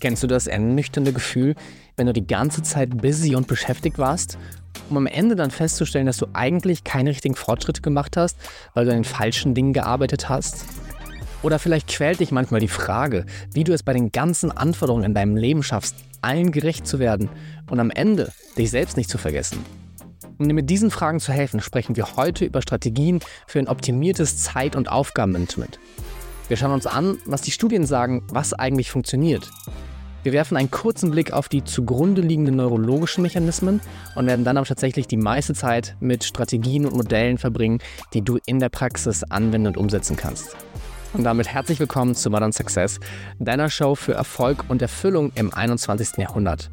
Kennst du das ernüchternde Gefühl, wenn du die ganze Zeit busy und beschäftigt warst, um am Ende dann festzustellen, dass du eigentlich keine richtigen Fortschritte gemacht hast, weil du an den falschen Dingen gearbeitet hast? Oder vielleicht quält dich manchmal die Frage, wie du es bei den ganzen Anforderungen in deinem Leben schaffst, allen gerecht zu werden und am Ende dich selbst nicht zu vergessen. Um dir mit diesen Fragen zu helfen, sprechen wir heute über Strategien für ein optimiertes Zeit- und Aufgabenmanagement. Wir schauen uns an, was die Studien sagen, was eigentlich funktioniert. Wir werfen einen kurzen Blick auf die zugrunde liegenden neurologischen Mechanismen und werden dann aber tatsächlich die meiste Zeit mit Strategien und Modellen verbringen, die du in der Praxis anwenden und umsetzen kannst. Und damit herzlich willkommen zu Modern Success, deiner Show für Erfolg und Erfüllung im 21. Jahrhundert.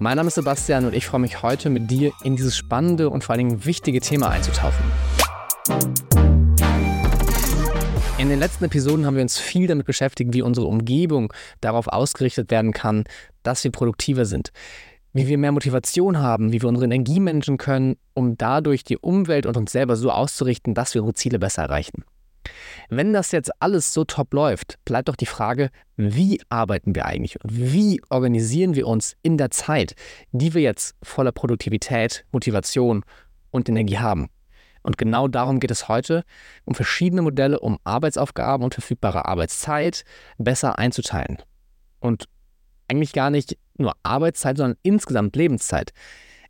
Mein Name ist Sebastian und ich freue mich heute mit dir in dieses spannende und vor allen Dingen wichtige Thema einzutauchen. In den letzten Episoden haben wir uns viel damit beschäftigt, wie unsere Umgebung darauf ausgerichtet werden kann, dass wir produktiver sind. Wie wir mehr Motivation haben, wie wir unsere Energie managen können, um dadurch die Umwelt und uns selber so auszurichten, dass wir unsere Ziele besser erreichen. Wenn das jetzt alles so top läuft, bleibt doch die Frage, wie arbeiten wir eigentlich und wie organisieren wir uns in der Zeit, die wir jetzt voller Produktivität, Motivation und Energie haben. Und genau darum geht es heute, um verschiedene Modelle, um Arbeitsaufgaben und verfügbare Arbeitszeit besser einzuteilen. Und eigentlich gar nicht nur Arbeitszeit, sondern insgesamt Lebenszeit.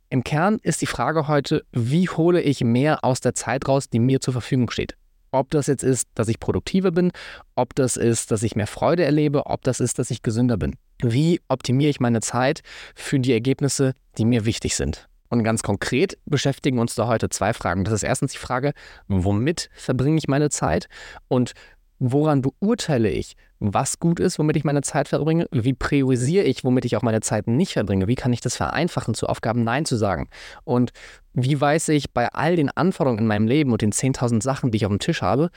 Im Kern ist die Frage heute, wie hole ich mehr aus der Zeit raus, die mir zur Verfügung steht. Ob das jetzt ist, dass ich produktiver bin, ob das ist, dass ich mehr Freude erlebe, ob das ist, dass ich gesünder bin. Wie optimiere ich meine Zeit für die Ergebnisse, die mir wichtig sind? Und ganz konkret beschäftigen uns da heute zwei Fragen. Das ist erstens die Frage, womit verbringe ich meine Zeit und woran beurteile ich, was gut ist, womit ich meine Zeit verbringe? Wie priorisiere ich, womit ich auch meine Zeit nicht verbringe? Wie kann ich das vereinfachen, zu Aufgaben Nein zu sagen? Und wie weiß ich bei all den Anforderungen in meinem Leben und den 10.000 Sachen, die ich auf dem Tisch habe,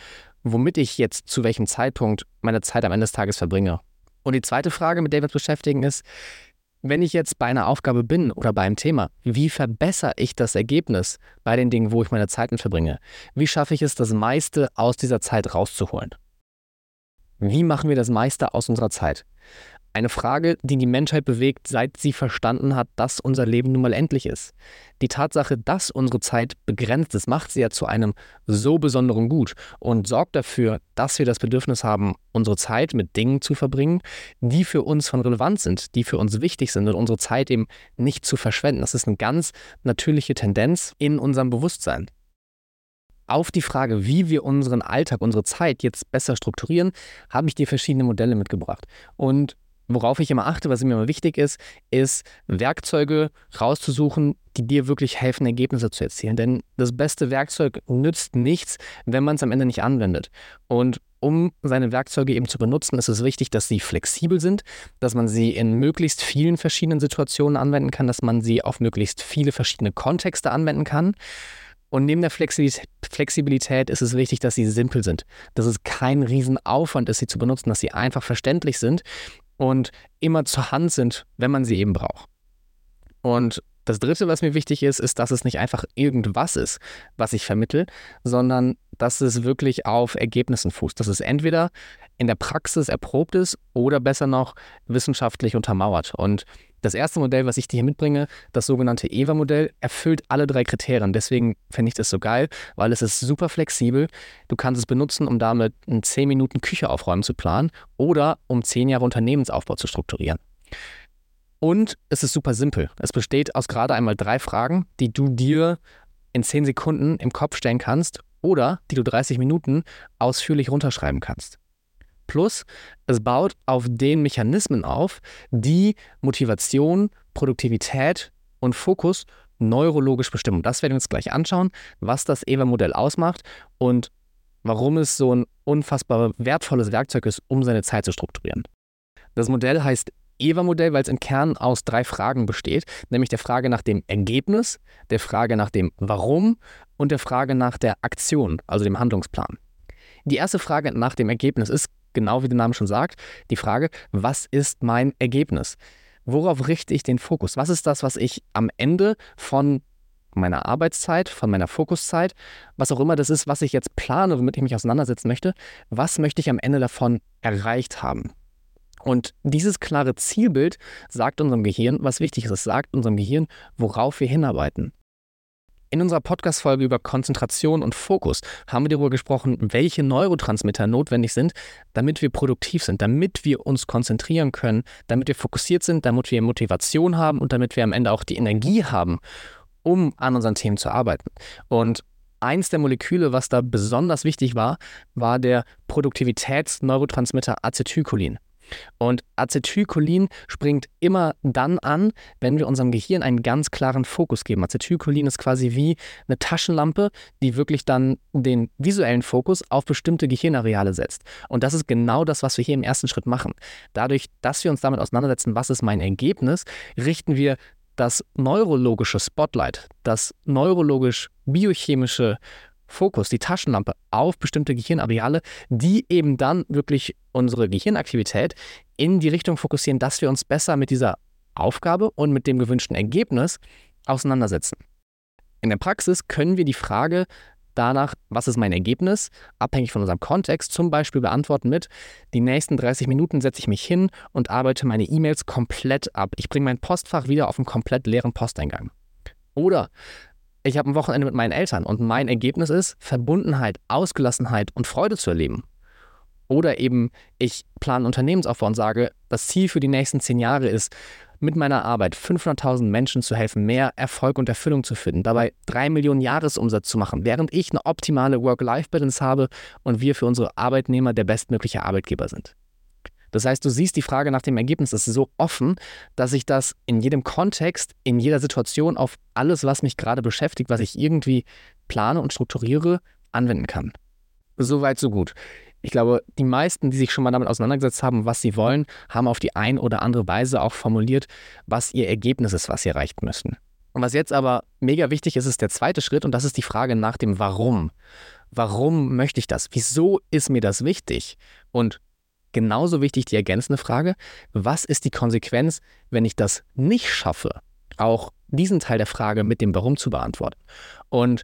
womit ich jetzt zu welchem Zeitpunkt meine Zeit am Ende des Tages verbringe? Und die zweite Frage, mit der wir uns beschäftigen, ist, wenn ich jetzt bei einer Aufgabe bin oder bei einem Thema, wie verbessere ich das Ergebnis bei den Dingen, wo ich meine Zeit verbringe? Wie schaffe ich es, das meiste aus dieser Zeit rauszuholen? Wie machen wir das meiste aus unserer Zeit? Eine Frage, die die Menschheit bewegt, seit sie verstanden hat, dass unser Leben nun mal endlich ist. Die Tatsache, dass unsere Zeit begrenzt ist, macht sie ja zu einem so besonderen Gut und sorgt dafür, dass wir das Bedürfnis haben, unsere Zeit mit Dingen zu verbringen, die für uns von Relevanz sind, die für uns wichtig sind und unsere Zeit eben nicht zu verschwenden. Das ist eine ganz natürliche Tendenz in unserem Bewusstsein auf die Frage, wie wir unseren Alltag, unsere Zeit jetzt besser strukturieren, habe ich dir verschiedene Modelle mitgebracht. Und worauf ich immer achte, was mir immer wichtig ist, ist Werkzeuge rauszusuchen, die dir wirklich helfen, Ergebnisse zu erzielen. Denn das beste Werkzeug nützt nichts, wenn man es am Ende nicht anwendet. Und um seine Werkzeuge eben zu benutzen, ist es wichtig, dass sie flexibel sind, dass man sie in möglichst vielen verschiedenen Situationen anwenden kann, dass man sie auf möglichst viele verschiedene Kontexte anwenden kann. Und neben der Flexibilität ist es wichtig, dass sie simpel sind, dass es kein Riesenaufwand ist, sie zu benutzen, dass sie einfach verständlich sind und immer zur Hand sind, wenn man sie eben braucht. Und das Dritte, was mir wichtig ist, ist, dass es nicht einfach irgendwas ist, was ich vermittle, sondern dass es wirklich auf Ergebnissen fußt. Dass es entweder in der Praxis erprobt ist oder besser noch wissenschaftlich untermauert. Und das erste Modell, was ich dir hier mitbringe, das sogenannte EVA-Modell, erfüllt alle drei Kriterien. Deswegen finde ich das so geil, weil es ist super flexibel. Du kannst es benutzen, um damit in 10 Minuten Küche aufräumen zu planen oder um 10 Jahre Unternehmensaufbau zu strukturieren. Und es ist super simpel. Es besteht aus gerade einmal drei Fragen, die du dir in 10 Sekunden im Kopf stellen kannst oder die du 30 Minuten ausführlich runterschreiben kannst. Plus, es baut auf den Mechanismen auf, die Motivation, Produktivität und Fokus neurologisch bestimmen. Das werden wir uns gleich anschauen, was das EVA-Modell ausmacht und warum es so ein unfassbar wertvolles Werkzeug ist, um seine Zeit zu strukturieren. Das Modell heißt EVA-Modell, weil es im Kern aus drei Fragen besteht, nämlich der Frage nach dem Ergebnis, der Frage nach dem Warum und der Frage nach der Aktion, also dem Handlungsplan. Die erste Frage nach dem Ergebnis ist genau wie der Name schon sagt, die Frage, was ist mein Ergebnis? Worauf richte ich den Fokus? Was ist das, was ich am Ende von meiner Arbeitszeit, von meiner Fokuszeit, was auch immer das ist, was ich jetzt plane, womit ich mich auseinandersetzen möchte, was möchte ich am Ende davon erreicht haben? Und dieses klare Zielbild sagt unserem Gehirn, was wichtig ist. Es sagt unserem Gehirn, worauf wir hinarbeiten. In unserer Podcast-Folge über Konzentration und Fokus haben wir darüber gesprochen, welche Neurotransmitter notwendig sind, damit wir produktiv sind, damit wir uns konzentrieren können, damit wir fokussiert sind, damit wir Motivation haben und damit wir am Ende auch die Energie haben, um an unseren Themen zu arbeiten. Und eins der Moleküle, was da besonders wichtig war, war der Produktivitätsneurotransmitter Acetylcholin. Und Acetylcholin springt immer dann an, wenn wir unserem Gehirn einen ganz klaren Fokus geben. Acetylcholin ist quasi wie eine Taschenlampe, die wirklich dann den visuellen Fokus auf bestimmte Gehirnareale setzt. Und das ist genau das, was wir hier im ersten Schritt machen. Dadurch, dass wir uns damit auseinandersetzen, was ist mein Ergebnis, richten wir das neurologische Spotlight, das neurologisch-biochemische Fokus, die Taschenlampe auf bestimmte Gehirnareale, die eben dann wirklich unsere Gehirnaktivität in die Richtung fokussieren, dass wir uns besser mit dieser Aufgabe und mit dem gewünschten Ergebnis auseinandersetzen. In der Praxis können wir die Frage danach, was ist mein Ergebnis, abhängig von unserem Kontext, zum Beispiel beantworten mit, die nächsten 30 Minuten setze ich mich hin und arbeite meine E-Mails komplett ab. Ich bringe mein Postfach wieder auf einen komplett leeren Posteingang. Oder ich habe ein Wochenende mit meinen Eltern und mein Ergebnis ist, Verbundenheit, Ausgelassenheit und Freude zu erleben. Oder eben, ich plane Unternehmensaufbau und sage, das Ziel für die nächsten zehn Jahre ist, mit meiner Arbeit 500.000 Menschen zu helfen, mehr Erfolg und Erfüllung zu finden, dabei drei Millionen Jahresumsatz zu machen, während ich eine optimale Work-Life-Balance habe und wir für unsere Arbeitnehmer der bestmögliche Arbeitgeber sind. Das heißt, du siehst die Frage nach dem Ergebnis ist so offen, dass ich das in jedem Kontext, in jeder Situation auf alles, was mich gerade beschäftigt, was ich irgendwie plane und strukturiere, anwenden kann. Soweit, so gut. Ich glaube, die meisten, die sich schon mal damit auseinandergesetzt haben, was sie wollen, haben auf die ein oder andere Weise auch formuliert, was ihr Ergebnis ist, was sie erreichen müssen. Und was jetzt aber mega wichtig ist, ist der zweite Schritt und das ist die Frage nach dem Warum. Warum möchte ich das? Wieso ist mir das wichtig? Und genauso wichtig die ergänzende Frage, was ist die Konsequenz, wenn ich das nicht schaffe? Auch diesen Teil der Frage mit dem Warum zu beantworten. Und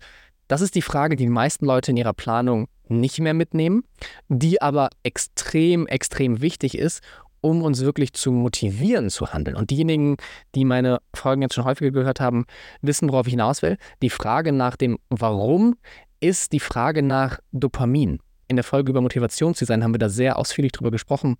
das ist die Frage, die die meisten Leute in ihrer Planung nicht mehr mitnehmen, die aber extrem, extrem wichtig ist, um uns wirklich zu motivieren zu handeln. Und diejenigen, die meine Folgen jetzt schon häufiger gehört haben, wissen, worauf ich hinaus will. Die Frage nach dem Warum ist die Frage nach Dopamin. In der Folge über Motivationsdesign haben wir da sehr ausführlich drüber gesprochen.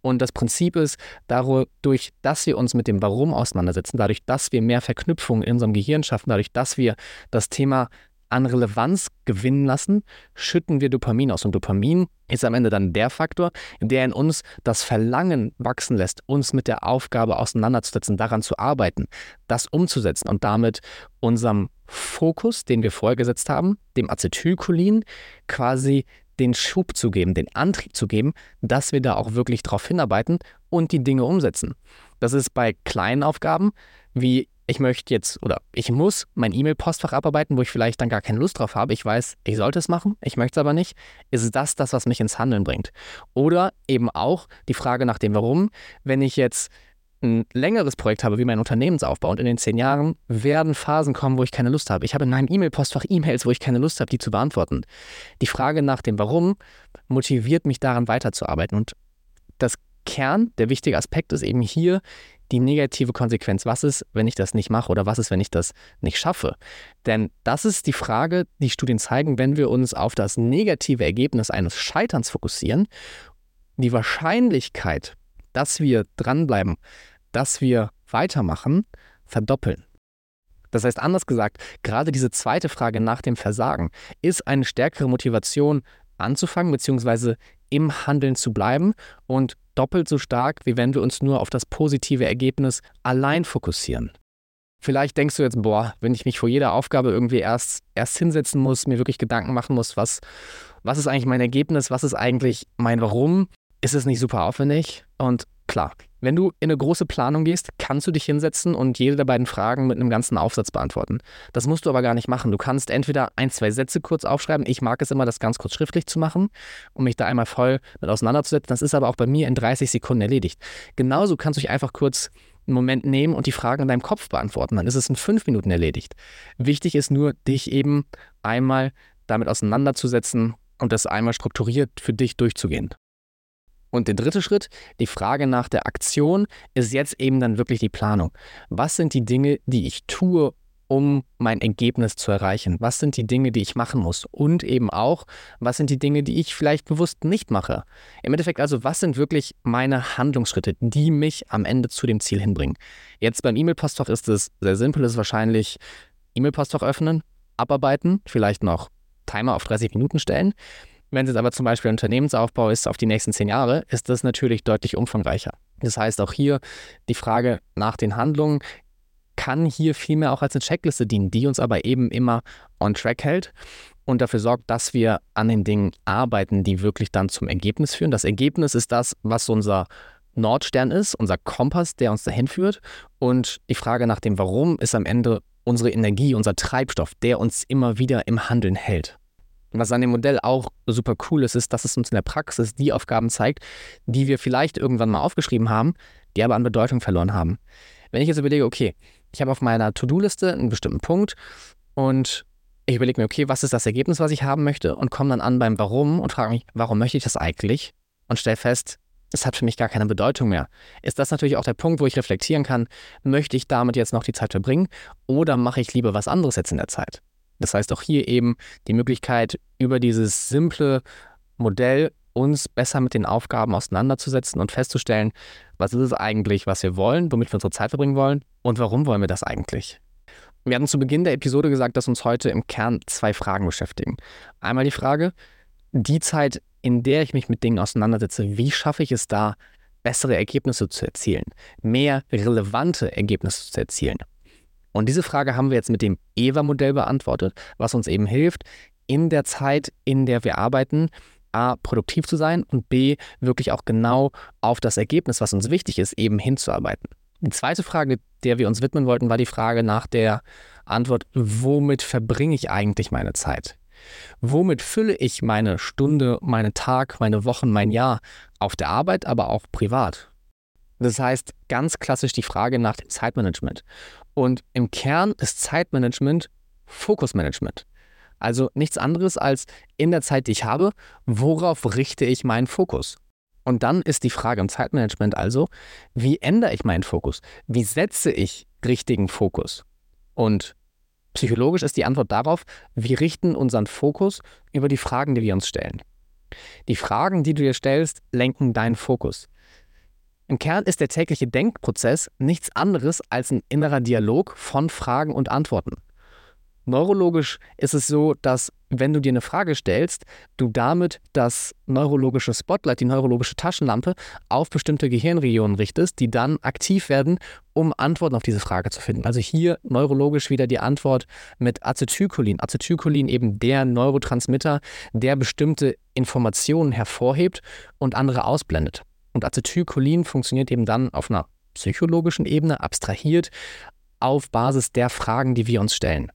Und das Prinzip ist, dadurch, dass wir uns mit dem Warum auseinandersetzen, dadurch, dass wir mehr Verknüpfungen in unserem Gehirn schaffen, dadurch, dass wir das Thema an Relevanz gewinnen lassen, schütten wir Dopamin aus. Und Dopamin ist am Ende dann der Faktor, der in uns das Verlangen wachsen lässt, uns mit der Aufgabe auseinanderzusetzen, daran zu arbeiten, das umzusetzen und damit unserem Fokus, den wir vorher gesetzt haben, dem Acetylcholin, quasi den Schub zu geben, den Antrieb zu geben, dass wir da auch wirklich drauf hinarbeiten und die Dinge umsetzen. Das ist bei kleinen Aufgaben, wie ich möchte jetzt oder ich muss mein E-Mail-Postfach abarbeiten, wo ich vielleicht dann gar keine Lust drauf habe. Ich weiß, ich sollte es machen, ich möchte es aber nicht. Ist das das, was mich ins Handeln bringt? Oder eben auch die Frage nach dem Warum, wenn ich jetzt ein längeres Projekt habe wie mein Unternehmensaufbau und in den zehn Jahren werden Phasen kommen, wo ich keine Lust habe. Ich habe in meinem E-Mail-Postfach E-Mails, wo ich keine Lust habe, die zu beantworten. Die Frage nach dem Warum motiviert mich daran weiterzuarbeiten. Und das Kern, der wichtige Aspekt ist eben hier die negative Konsequenz. Was ist, wenn ich das nicht mache oder was ist, wenn ich das nicht schaffe? Denn das ist die Frage, die Studien zeigen, wenn wir uns auf das negative Ergebnis eines Scheiterns fokussieren. Die Wahrscheinlichkeit, dass wir dranbleiben, dass wir weitermachen, verdoppeln. Das heißt, anders gesagt, gerade diese zweite Frage nach dem Versagen ist eine stärkere Motivation anzufangen bzw. im Handeln zu bleiben und doppelt so stark, wie wenn wir uns nur auf das positive Ergebnis allein fokussieren. Vielleicht denkst du jetzt, boah, wenn ich mich vor jeder Aufgabe irgendwie erst, erst hinsetzen muss, mir wirklich Gedanken machen muss, was, was ist eigentlich mein Ergebnis, was ist eigentlich mein Warum, ist es nicht super aufwendig? Und klar, wenn du in eine große Planung gehst, kannst du dich hinsetzen und jede der beiden Fragen mit einem ganzen Aufsatz beantworten. Das musst du aber gar nicht machen. Du kannst entweder ein, zwei Sätze kurz aufschreiben. Ich mag es immer, das ganz kurz schriftlich zu machen, um mich da einmal voll mit auseinanderzusetzen. Das ist aber auch bei mir in 30 Sekunden erledigt. Genauso kannst du dich einfach kurz einen Moment nehmen und die Fragen in deinem Kopf beantworten. Dann ist es in fünf Minuten erledigt. Wichtig ist nur, dich eben einmal damit auseinanderzusetzen und das einmal strukturiert für dich durchzugehen. Und der dritte Schritt, die Frage nach der Aktion, ist jetzt eben dann wirklich die Planung. Was sind die Dinge, die ich tue, um mein Ergebnis zu erreichen? Was sind die Dinge, die ich machen muss? Und eben auch, was sind die Dinge, die ich vielleicht bewusst nicht mache? Im Endeffekt also, was sind wirklich meine Handlungsschritte, die mich am Ende zu dem Ziel hinbringen? Jetzt beim E-Mail-Postfach ist es sehr simpel, ist wahrscheinlich E-Mail-Postfach öffnen, abarbeiten, vielleicht noch Timer auf 30 Minuten stellen. Wenn es jetzt aber zum Beispiel ein Unternehmensaufbau ist auf die nächsten zehn Jahre, ist das natürlich deutlich umfangreicher. Das heißt auch hier die Frage nach den Handlungen kann hier vielmehr auch als eine Checkliste dienen, die uns aber eben immer on track hält und dafür sorgt, dass wir an den Dingen arbeiten, die wirklich dann zum Ergebnis führen. Das Ergebnis ist das, was unser Nordstern ist, unser Kompass, der uns dahin führt. Und die Frage nach dem Warum ist am Ende unsere Energie, unser Treibstoff, der uns immer wieder im Handeln hält. Was an dem Modell auch super cool ist, ist, dass es uns in der Praxis die Aufgaben zeigt, die wir vielleicht irgendwann mal aufgeschrieben haben, die aber an Bedeutung verloren haben. Wenn ich jetzt überlege, okay, ich habe auf meiner To-Do-Liste einen bestimmten Punkt und ich überlege mir, okay, was ist das Ergebnis, was ich haben möchte und komme dann an beim Warum und frage mich, warum möchte ich das eigentlich? Und stelle fest, es hat für mich gar keine Bedeutung mehr. Ist das natürlich auch der Punkt, wo ich reflektieren kann, möchte ich damit jetzt noch die Zeit verbringen oder mache ich lieber was anderes jetzt in der Zeit? Das heißt auch hier eben die Möglichkeit, über dieses simple Modell uns besser mit den Aufgaben auseinanderzusetzen und festzustellen, was ist es eigentlich, was wir wollen, womit wir unsere Zeit verbringen wollen und warum wollen wir das eigentlich. Wir hatten zu Beginn der Episode gesagt, dass uns heute im Kern zwei Fragen beschäftigen. Einmal die Frage, die Zeit, in der ich mich mit Dingen auseinandersetze, wie schaffe ich es da, bessere Ergebnisse zu erzielen, mehr relevante Ergebnisse zu erzielen. Und diese Frage haben wir jetzt mit dem EVA-Modell beantwortet, was uns eben hilft, in der Zeit, in der wir arbeiten, A, produktiv zu sein und B, wirklich auch genau auf das Ergebnis, was uns wichtig ist, eben hinzuarbeiten. Die zweite Frage, der wir uns widmen wollten, war die Frage nach der Antwort, womit verbringe ich eigentlich meine Zeit? Womit fülle ich meine Stunde, meinen Tag, meine Wochen, mein Jahr auf der Arbeit, aber auch privat? Das heißt ganz klassisch die Frage nach dem Zeitmanagement. Und im Kern ist Zeitmanagement Fokusmanagement. Also nichts anderes als in der Zeit, die ich habe, worauf richte ich meinen Fokus? Und dann ist die Frage im Zeitmanagement also, wie ändere ich meinen Fokus? Wie setze ich richtigen Fokus? Und psychologisch ist die Antwort darauf, wir richten unseren Fokus über die Fragen, die wir uns stellen. Die Fragen, die du dir stellst, lenken deinen Fokus. Im Kern ist der tägliche Denkprozess nichts anderes als ein innerer Dialog von Fragen und Antworten. Neurologisch ist es so, dass wenn du dir eine Frage stellst, du damit das neurologische Spotlight, die neurologische Taschenlampe auf bestimmte Gehirnregionen richtest, die dann aktiv werden, um Antworten auf diese Frage zu finden. Also hier neurologisch wieder die Antwort mit Acetylcholin. Acetylcholin eben der Neurotransmitter, der bestimmte Informationen hervorhebt und andere ausblendet. Und Acetylcholin funktioniert eben dann auf einer psychologischen Ebene, abstrahiert, auf Basis der Fragen, die wir uns stellen.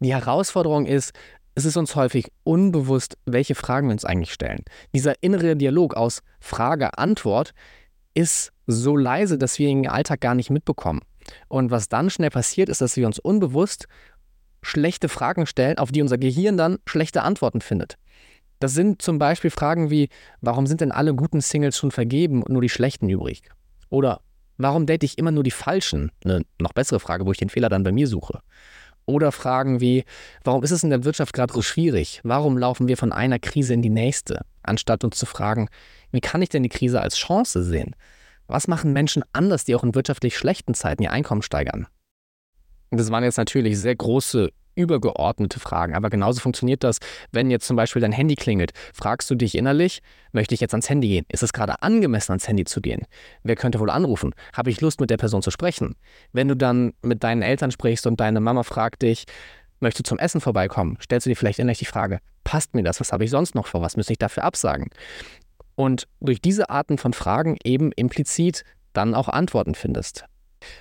Die Herausforderung ist, es ist uns häufig unbewusst, welche Fragen wir uns eigentlich stellen. Dieser innere Dialog aus Frage-Antwort ist so leise, dass wir ihn im Alltag gar nicht mitbekommen. Und was dann schnell passiert, ist, dass wir uns unbewusst schlechte Fragen stellen, auf die unser Gehirn dann schlechte Antworten findet. Das sind zum Beispiel Fragen wie, warum sind denn alle guten Singles schon vergeben und nur die schlechten übrig? Oder warum date ich immer nur die falschen? Eine noch bessere Frage, wo ich den Fehler dann bei mir suche. Oder Fragen wie, warum ist es in der Wirtschaft gerade so schwierig? Warum laufen wir von einer Krise in die nächste? Anstatt uns zu fragen, wie kann ich denn die Krise als Chance sehen? Was machen Menschen anders, die auch in wirtschaftlich schlechten Zeiten ihr Einkommen steigern? Das waren jetzt natürlich sehr große übergeordnete Fragen. Aber genauso funktioniert das, wenn jetzt zum Beispiel dein Handy klingelt. Fragst du dich innerlich, möchte ich jetzt ans Handy gehen? Ist es gerade angemessen, ans Handy zu gehen? Wer könnte wohl anrufen? Habe ich Lust, mit der Person zu sprechen? Wenn du dann mit deinen Eltern sprichst und deine Mama fragt dich, möchtest du zum Essen vorbeikommen? Stellst du dir vielleicht innerlich die Frage, passt mir das? Was habe ich sonst noch vor? Was müsste ich dafür absagen? Und durch diese Arten von Fragen eben implizit dann auch Antworten findest.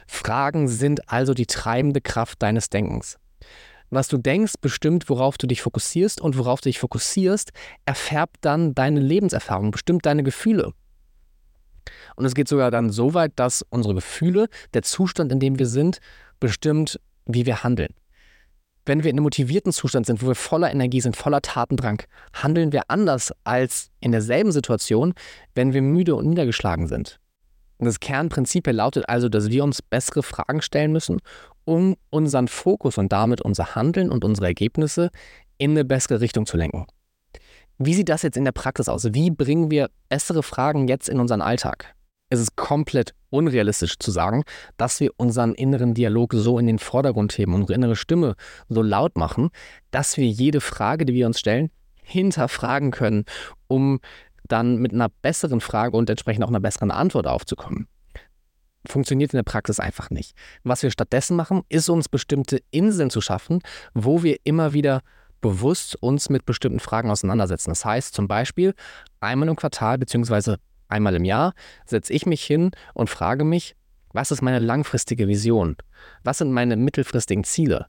Fragen sind also die treibende Kraft deines Denkens. Was du denkst, bestimmt, worauf du dich fokussierst und worauf du dich fokussierst, erfärbt dann deine Lebenserfahrung, bestimmt deine Gefühle. Und es geht sogar dann so weit, dass unsere Gefühle, der Zustand, in dem wir sind, bestimmt, wie wir handeln. Wenn wir in einem motivierten Zustand sind, wo wir voller Energie sind, voller Tatendrang, handeln wir anders als in derselben Situation, wenn wir müde und niedergeschlagen sind. Das Kernprinzip lautet also, dass wir uns bessere Fragen stellen müssen, um unseren Fokus und damit unser Handeln und unsere Ergebnisse in eine bessere Richtung zu lenken. Wie sieht das jetzt in der Praxis aus? Wie bringen wir bessere Fragen jetzt in unseren Alltag? Es ist komplett unrealistisch zu sagen, dass wir unseren inneren Dialog so in den Vordergrund heben, unsere innere Stimme so laut machen, dass wir jede Frage, die wir uns stellen, hinterfragen können, um dann mit einer besseren Frage und entsprechend auch einer besseren Antwort aufzukommen. Funktioniert in der Praxis einfach nicht. Was wir stattdessen machen, ist uns bestimmte Inseln zu schaffen, wo wir immer wieder bewusst uns mit bestimmten Fragen auseinandersetzen. Das heißt zum Beispiel einmal im Quartal bzw. einmal im Jahr setze ich mich hin und frage mich, was ist meine langfristige Vision? Was sind meine mittelfristigen Ziele?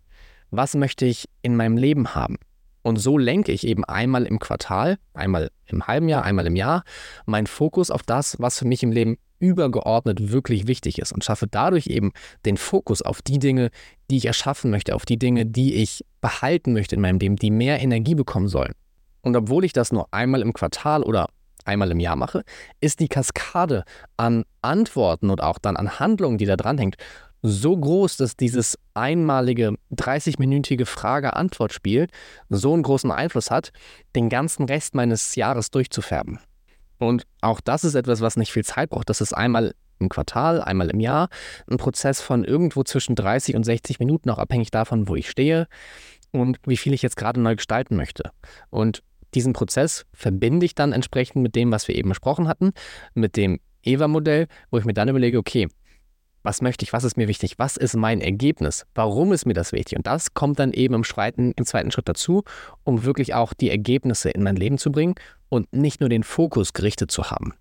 Was möchte ich in meinem Leben haben? Und so lenke ich eben einmal im Quartal, einmal im halben Jahr, einmal im Jahr meinen Fokus auf das, was für mich im Leben übergeordnet wirklich wichtig ist und schaffe dadurch eben den Fokus auf die Dinge, die ich erschaffen möchte, auf die Dinge, die ich behalten möchte in meinem Leben, die mehr Energie bekommen sollen. Und obwohl ich das nur einmal im Quartal oder einmal im Jahr mache, ist die Kaskade an Antworten und auch dann an Handlungen, die da dranhängt, so groß, dass dieses einmalige 30-minütige Frage-Antwort-Spiel so einen großen Einfluss hat, den ganzen Rest meines Jahres durchzufärben. Und auch das ist etwas, was nicht viel Zeit braucht. Das ist einmal im Quartal, einmal im Jahr ein Prozess von irgendwo zwischen 30 und 60 Minuten, auch abhängig davon, wo ich stehe und wie viel ich jetzt gerade neu gestalten möchte. Und diesen Prozess verbinde ich dann entsprechend mit dem, was wir eben besprochen hatten, mit dem EVA-Modell, wo ich mir dann überlege, okay, was möchte ich, was ist mir wichtig, was ist mein Ergebnis, warum ist mir das wichtig? Und das kommt dann eben im zweiten, im zweiten Schritt dazu, um wirklich auch die Ergebnisse in mein Leben zu bringen und nicht nur den Fokus gerichtet zu haben.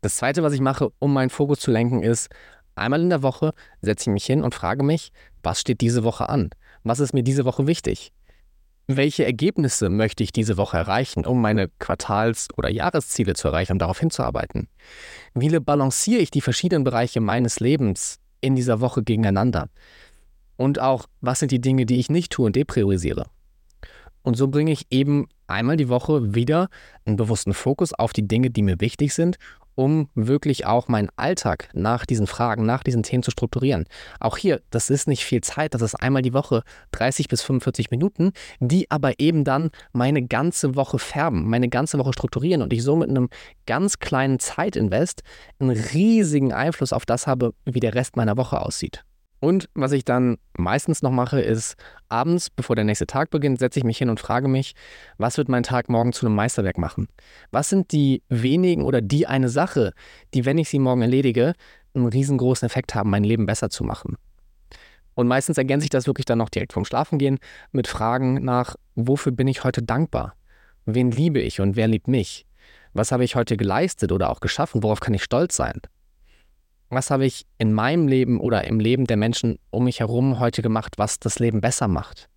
Das Zweite, was ich mache, um meinen Fokus zu lenken, ist, einmal in der Woche setze ich mich hin und frage mich, was steht diese Woche an? Was ist mir diese Woche wichtig? Welche Ergebnisse möchte ich diese Woche erreichen, um meine Quartals- oder Jahresziele zu erreichen, um darauf hinzuarbeiten? Wie balanciere ich die verschiedenen Bereiche meines Lebens in dieser Woche gegeneinander? Und auch, was sind die Dinge, die ich nicht tue und depriorisiere? Und so bringe ich eben einmal die Woche wieder einen bewussten Fokus auf die Dinge, die mir wichtig sind um wirklich auch meinen Alltag nach diesen Fragen, nach diesen Themen zu strukturieren. Auch hier, das ist nicht viel Zeit, das ist einmal die Woche 30 bis 45 Minuten, die aber eben dann meine ganze Woche färben, meine ganze Woche strukturieren und ich so mit einem ganz kleinen Zeitinvest einen riesigen Einfluss auf das habe, wie der Rest meiner Woche aussieht. Und was ich dann meistens noch mache, ist abends, bevor der nächste Tag beginnt, setze ich mich hin und frage mich, was wird mein Tag morgen zu einem Meisterwerk machen? Was sind die wenigen oder die eine Sache, die, wenn ich sie morgen erledige, einen riesengroßen Effekt haben, mein Leben besser zu machen? Und meistens ergänze ich das wirklich dann noch direkt vom Schlafengehen mit Fragen nach, wofür bin ich heute dankbar? Wen liebe ich und wer liebt mich? Was habe ich heute geleistet oder auch geschaffen? Worauf kann ich stolz sein? Was habe ich in meinem Leben oder im Leben der Menschen um mich herum heute gemacht, was das Leben besser macht?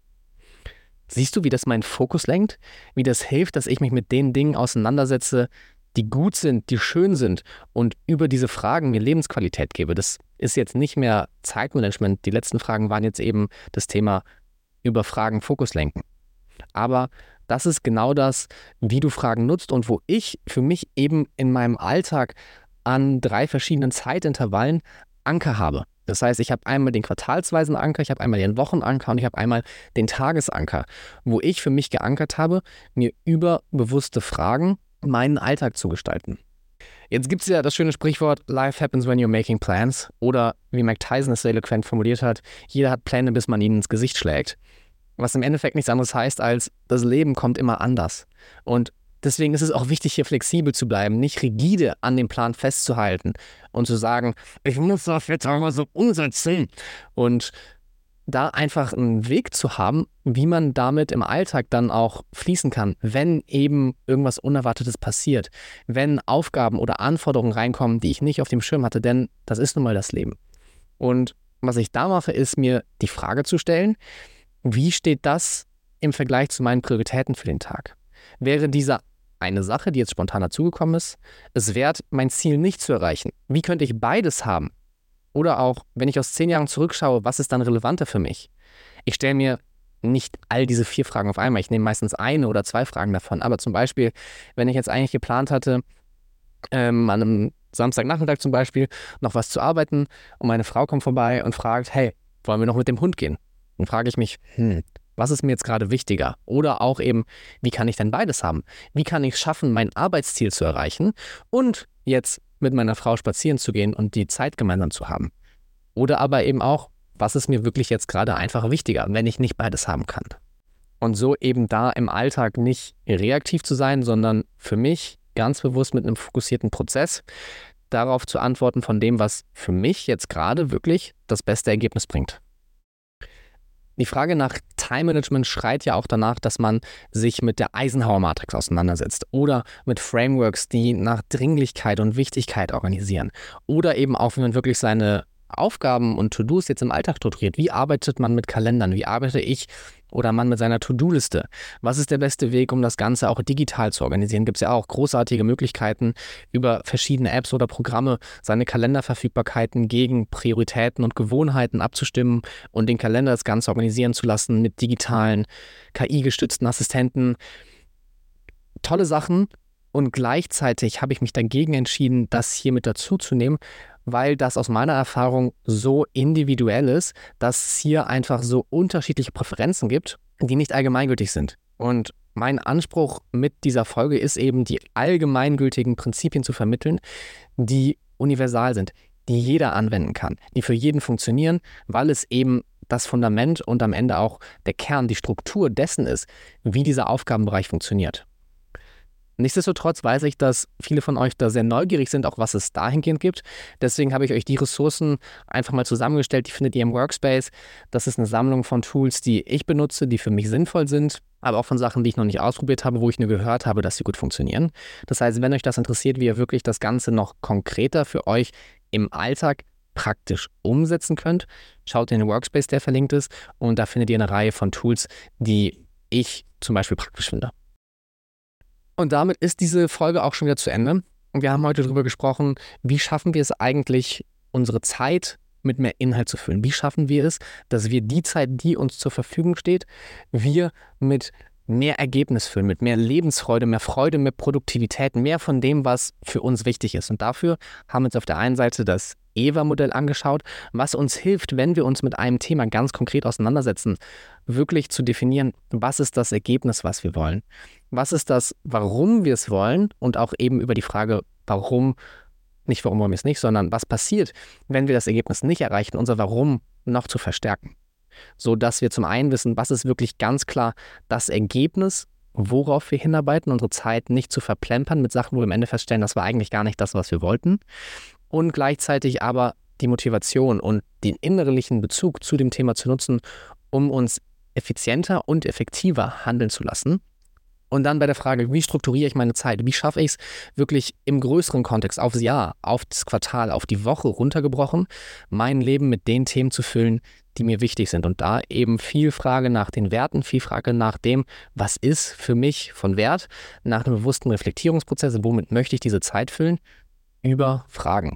Siehst du, wie das meinen Fokus lenkt? Wie das hilft, dass ich mich mit den Dingen auseinandersetze, die gut sind, die schön sind und über diese Fragen mir Lebensqualität gebe. Das ist jetzt nicht mehr Zeitmanagement. Die letzten Fragen waren jetzt eben das Thema über Fragen Fokus lenken. Aber das ist genau das, wie du Fragen nutzt und wo ich für mich eben in meinem Alltag an drei verschiedenen Zeitintervallen Anker habe. Das heißt, ich habe einmal den quartalsweisen Anker, ich habe einmal den Wochenanker und ich habe einmal den Tagesanker, wo ich für mich geankert habe, mir über bewusste Fragen meinen Alltag zu gestalten. Jetzt gibt es ja das schöne Sprichwort, Life happens when you're making plans. Oder wie Mike Tyson es sehr eloquent formuliert hat, jeder hat Pläne, bis man ihnen ins Gesicht schlägt. Was im Endeffekt nichts anderes heißt, als das Leben kommt immer anders. Und Deswegen ist es auch wichtig, hier flexibel zu bleiben, nicht rigide an dem Plan festzuhalten und zu sagen, ich muss das jetzt aber so umsetzen. Und da einfach einen Weg zu haben, wie man damit im Alltag dann auch fließen kann, wenn eben irgendwas Unerwartetes passiert, wenn Aufgaben oder Anforderungen reinkommen, die ich nicht auf dem Schirm hatte, denn das ist nun mal das Leben. Und was ich da mache, ist mir die Frage zu stellen, wie steht das im Vergleich zu meinen Prioritäten für den Tag? Wäre dieser eine Sache, die jetzt spontan dazugekommen ist, es wert, mein Ziel nicht zu erreichen? Wie könnte ich beides haben? Oder auch, wenn ich aus zehn Jahren zurückschaue, was ist dann relevanter für mich? Ich stelle mir nicht all diese vier Fragen auf einmal. Ich nehme meistens eine oder zwei Fragen davon. Aber zum Beispiel, wenn ich jetzt eigentlich geplant hatte, ähm, an einem Samstagnachmittag zum Beispiel noch was zu arbeiten und meine Frau kommt vorbei und fragt, hey, wollen wir noch mit dem Hund gehen? Dann frage ich mich, hm, was ist mir jetzt gerade wichtiger? Oder auch eben, wie kann ich denn beides haben? Wie kann ich es schaffen, mein Arbeitsziel zu erreichen und jetzt mit meiner Frau spazieren zu gehen und die Zeit gemeinsam zu haben? Oder aber eben auch, was ist mir wirklich jetzt gerade einfach wichtiger, wenn ich nicht beides haben kann? Und so eben da im Alltag nicht reaktiv zu sein, sondern für mich ganz bewusst mit einem fokussierten Prozess darauf zu antworten von dem, was für mich jetzt gerade wirklich das beste Ergebnis bringt. Die Frage nach Time Management schreit ja auch danach, dass man sich mit der Eisenhower-Matrix auseinandersetzt oder mit Frameworks, die nach Dringlichkeit und Wichtigkeit organisieren oder eben auch, wie man wirklich seine Aufgaben und To-Dos jetzt im Alltag strukturiert. Wie arbeitet man mit Kalendern? Wie arbeite ich oder man mit seiner To-Do-Liste? Was ist der beste Weg, um das Ganze auch digital zu organisieren? Gibt es ja auch großartige Möglichkeiten, über verschiedene Apps oder Programme seine Kalenderverfügbarkeiten gegen Prioritäten und Gewohnheiten abzustimmen und den Kalender das Ganze organisieren zu lassen mit digitalen, KI-gestützten Assistenten. Tolle Sachen. Und gleichzeitig habe ich mich dagegen entschieden, das hier mit dazuzunehmen, weil das aus meiner Erfahrung so individuell ist, dass es hier einfach so unterschiedliche Präferenzen gibt, die nicht allgemeingültig sind. Und mein Anspruch mit dieser Folge ist eben, die allgemeingültigen Prinzipien zu vermitteln, die universal sind, die jeder anwenden kann, die für jeden funktionieren, weil es eben das Fundament und am Ende auch der Kern, die Struktur dessen ist, wie dieser Aufgabenbereich funktioniert. Nichtsdestotrotz weiß ich, dass viele von euch da sehr neugierig sind, auch was es dahingehend gibt. Deswegen habe ich euch die Ressourcen einfach mal zusammengestellt. Die findet ihr im Workspace. Das ist eine Sammlung von Tools, die ich benutze, die für mich sinnvoll sind, aber auch von Sachen, die ich noch nicht ausprobiert habe, wo ich nur gehört habe, dass sie gut funktionieren. Das heißt, wenn euch das interessiert, wie ihr wirklich das Ganze noch konkreter für euch im Alltag praktisch umsetzen könnt, schaut in den Workspace, der verlinkt ist. Und da findet ihr eine Reihe von Tools, die ich zum Beispiel praktisch finde. Und damit ist diese Folge auch schon wieder zu Ende. Und wir haben heute darüber gesprochen, wie schaffen wir es eigentlich, unsere Zeit mit mehr Inhalt zu füllen? Wie schaffen wir es, dass wir die Zeit, die uns zur Verfügung steht, wir mit mehr Ergebnis füllen, mit mehr Lebensfreude, mehr Freude, mehr Produktivität, mehr von dem, was für uns wichtig ist. Und dafür haben wir uns auf der einen Seite das EVA-Modell angeschaut, was uns hilft, wenn wir uns mit einem Thema ganz konkret auseinandersetzen, wirklich zu definieren, was ist das Ergebnis, was wir wollen. Was ist das, warum wir es wollen und auch eben über die Frage, warum, nicht warum wollen wir es nicht, sondern was passiert, wenn wir das Ergebnis nicht erreichen, unser Warum noch zu verstärken. So dass wir zum einen wissen, was ist wirklich ganz klar das Ergebnis, worauf wir hinarbeiten, unsere Zeit nicht zu verplempern mit Sachen, wo wir am Ende feststellen, das war eigentlich gar nicht das, was wir wollten und gleichzeitig aber die Motivation und den innerlichen Bezug zu dem Thema zu nutzen, um uns effizienter und effektiver handeln zu lassen. Und dann bei der Frage, wie strukturiere ich meine Zeit? Wie schaffe ich es wirklich im größeren Kontext, aufs Jahr, auf das Quartal, auf die Woche runtergebrochen, mein Leben mit den Themen zu füllen, die mir wichtig sind. Und da eben viel Frage nach den Werten, viel Frage nach dem, was ist für mich von Wert, nach einem bewussten Reflektierungsprozess, womit möchte ich diese Zeit füllen, über Fragen.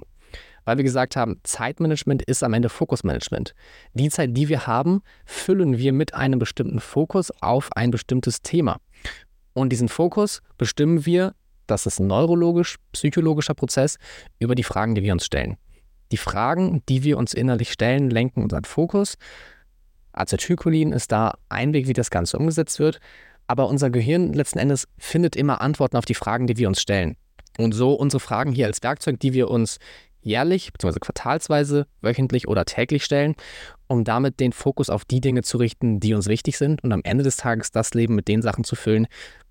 Weil wir gesagt haben, Zeitmanagement ist am Ende Fokusmanagement. Die Zeit, die wir haben, füllen wir mit einem bestimmten Fokus auf ein bestimmtes Thema. Und diesen Fokus bestimmen wir, das ist ein neurologisch, psychologischer Prozess, über die Fragen, die wir uns stellen. Die Fragen, die wir uns innerlich stellen, lenken unseren Fokus. Acetylcholin ist da ein Weg, wie das Ganze umgesetzt wird. Aber unser Gehirn letzten Endes findet immer Antworten auf die Fragen, die wir uns stellen. Und so unsere Fragen hier als Werkzeug, die wir uns jährlich bzw. quartalsweise, wöchentlich oder täglich stellen, um damit den Fokus auf die Dinge zu richten, die uns wichtig sind und am Ende des Tages das Leben mit den Sachen zu füllen,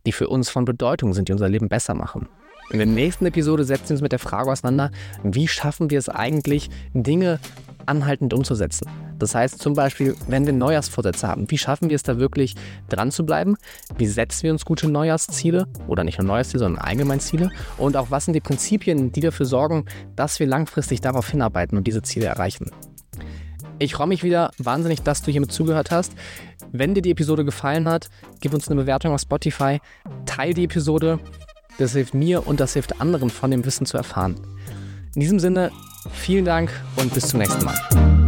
die für uns von Bedeutung sind, die unser Leben besser machen. In der nächsten Episode setzen wir uns mit der Frage auseinander, wie schaffen wir es eigentlich, Dinge anhaltend umzusetzen. Das heißt zum Beispiel, wenn wir Neujahrsvorsätze haben, wie schaffen wir es da wirklich dran zu bleiben? Wie setzen wir uns gute Neujahrsziele oder nicht nur Neujahrsziele, sondern Allgemeinziele? Und auch was sind die Prinzipien, die dafür sorgen, dass wir langfristig darauf hinarbeiten und diese Ziele erreichen? Ich freue mich wieder wahnsinnig, dass du hier mit zugehört hast. Wenn dir die Episode gefallen hat, gib uns eine Bewertung auf Spotify, teile die Episode. Das hilft mir und das hilft anderen von dem Wissen zu erfahren. In diesem Sinne, Vielen Dank und bis zum nächsten Mal.